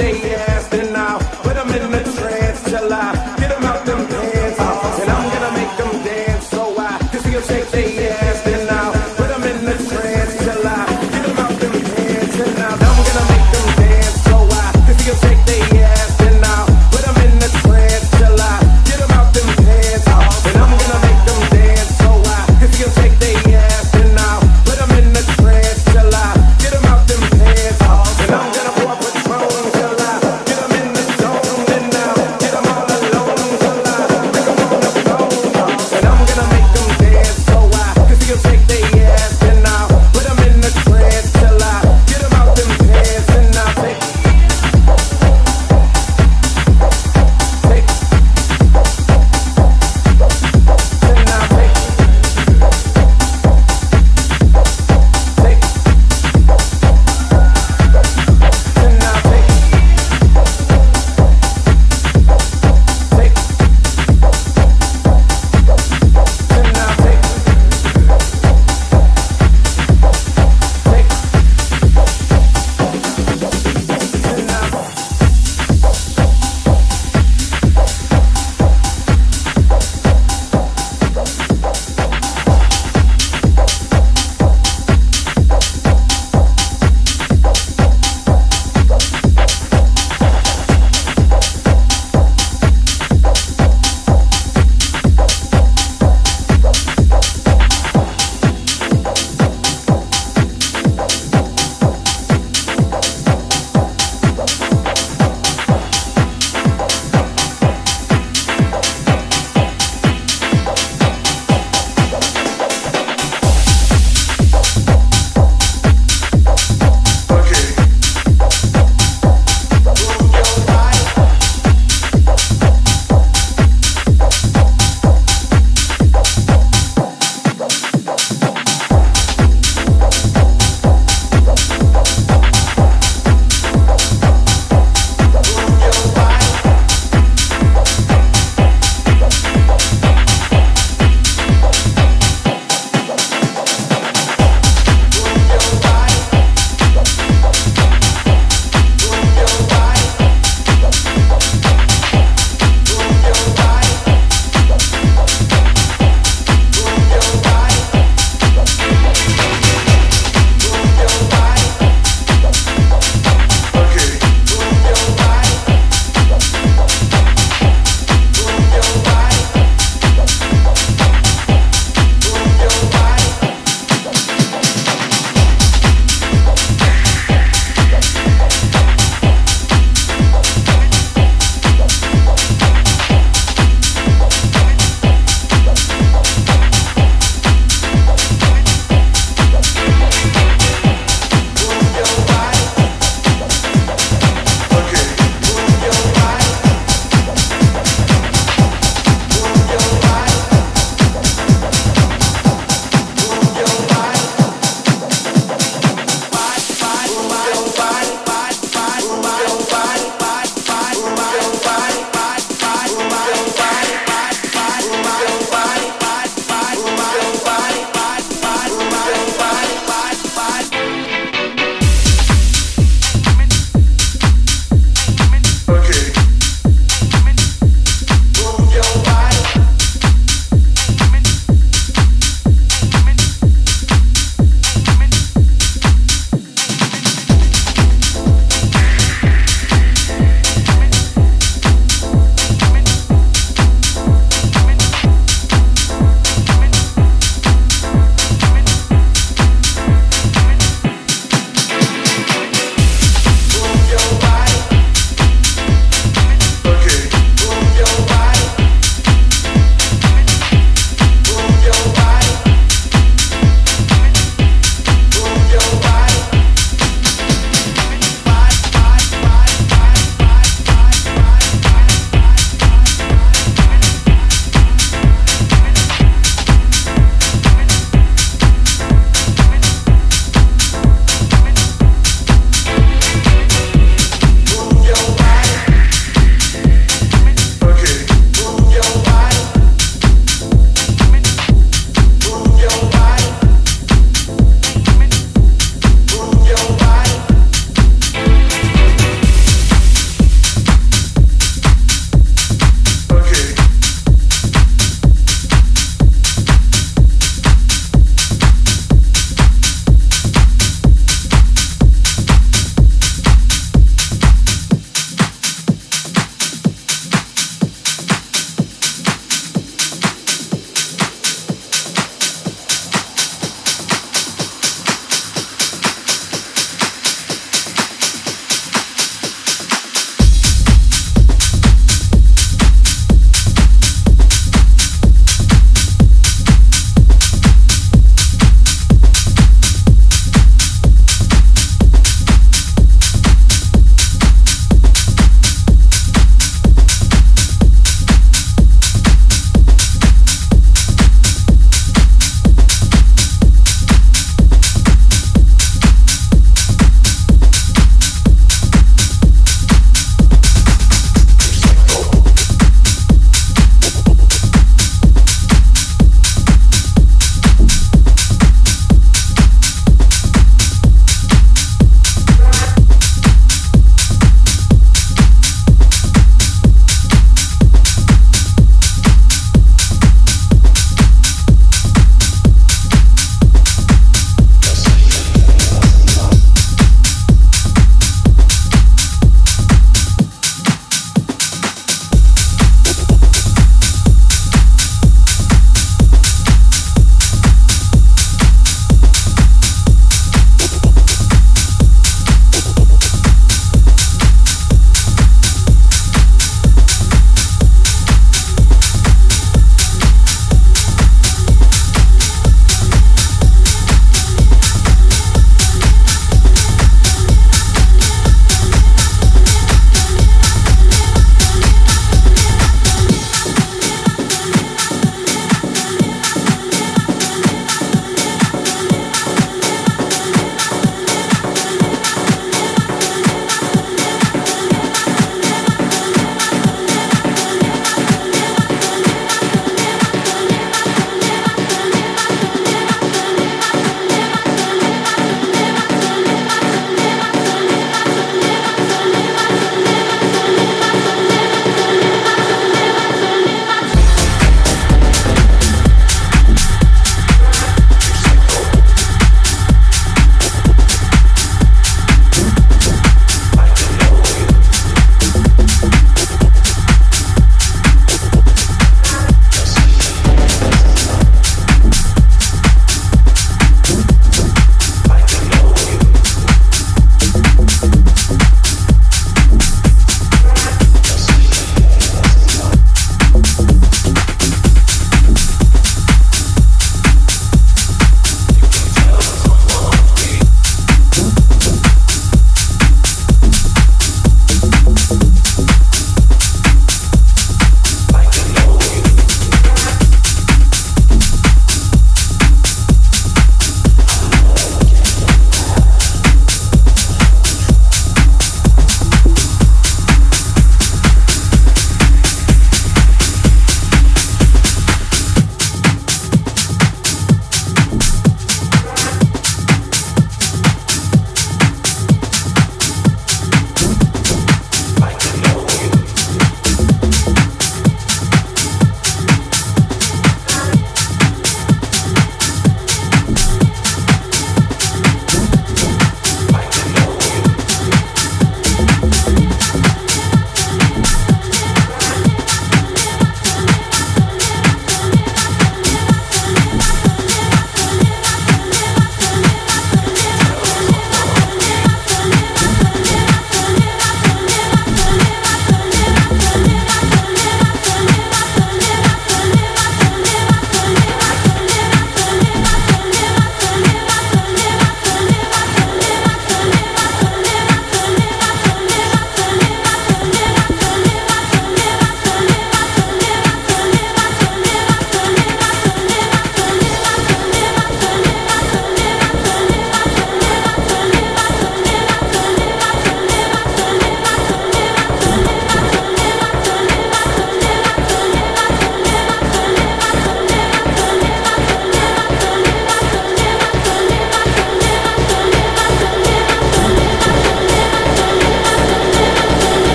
They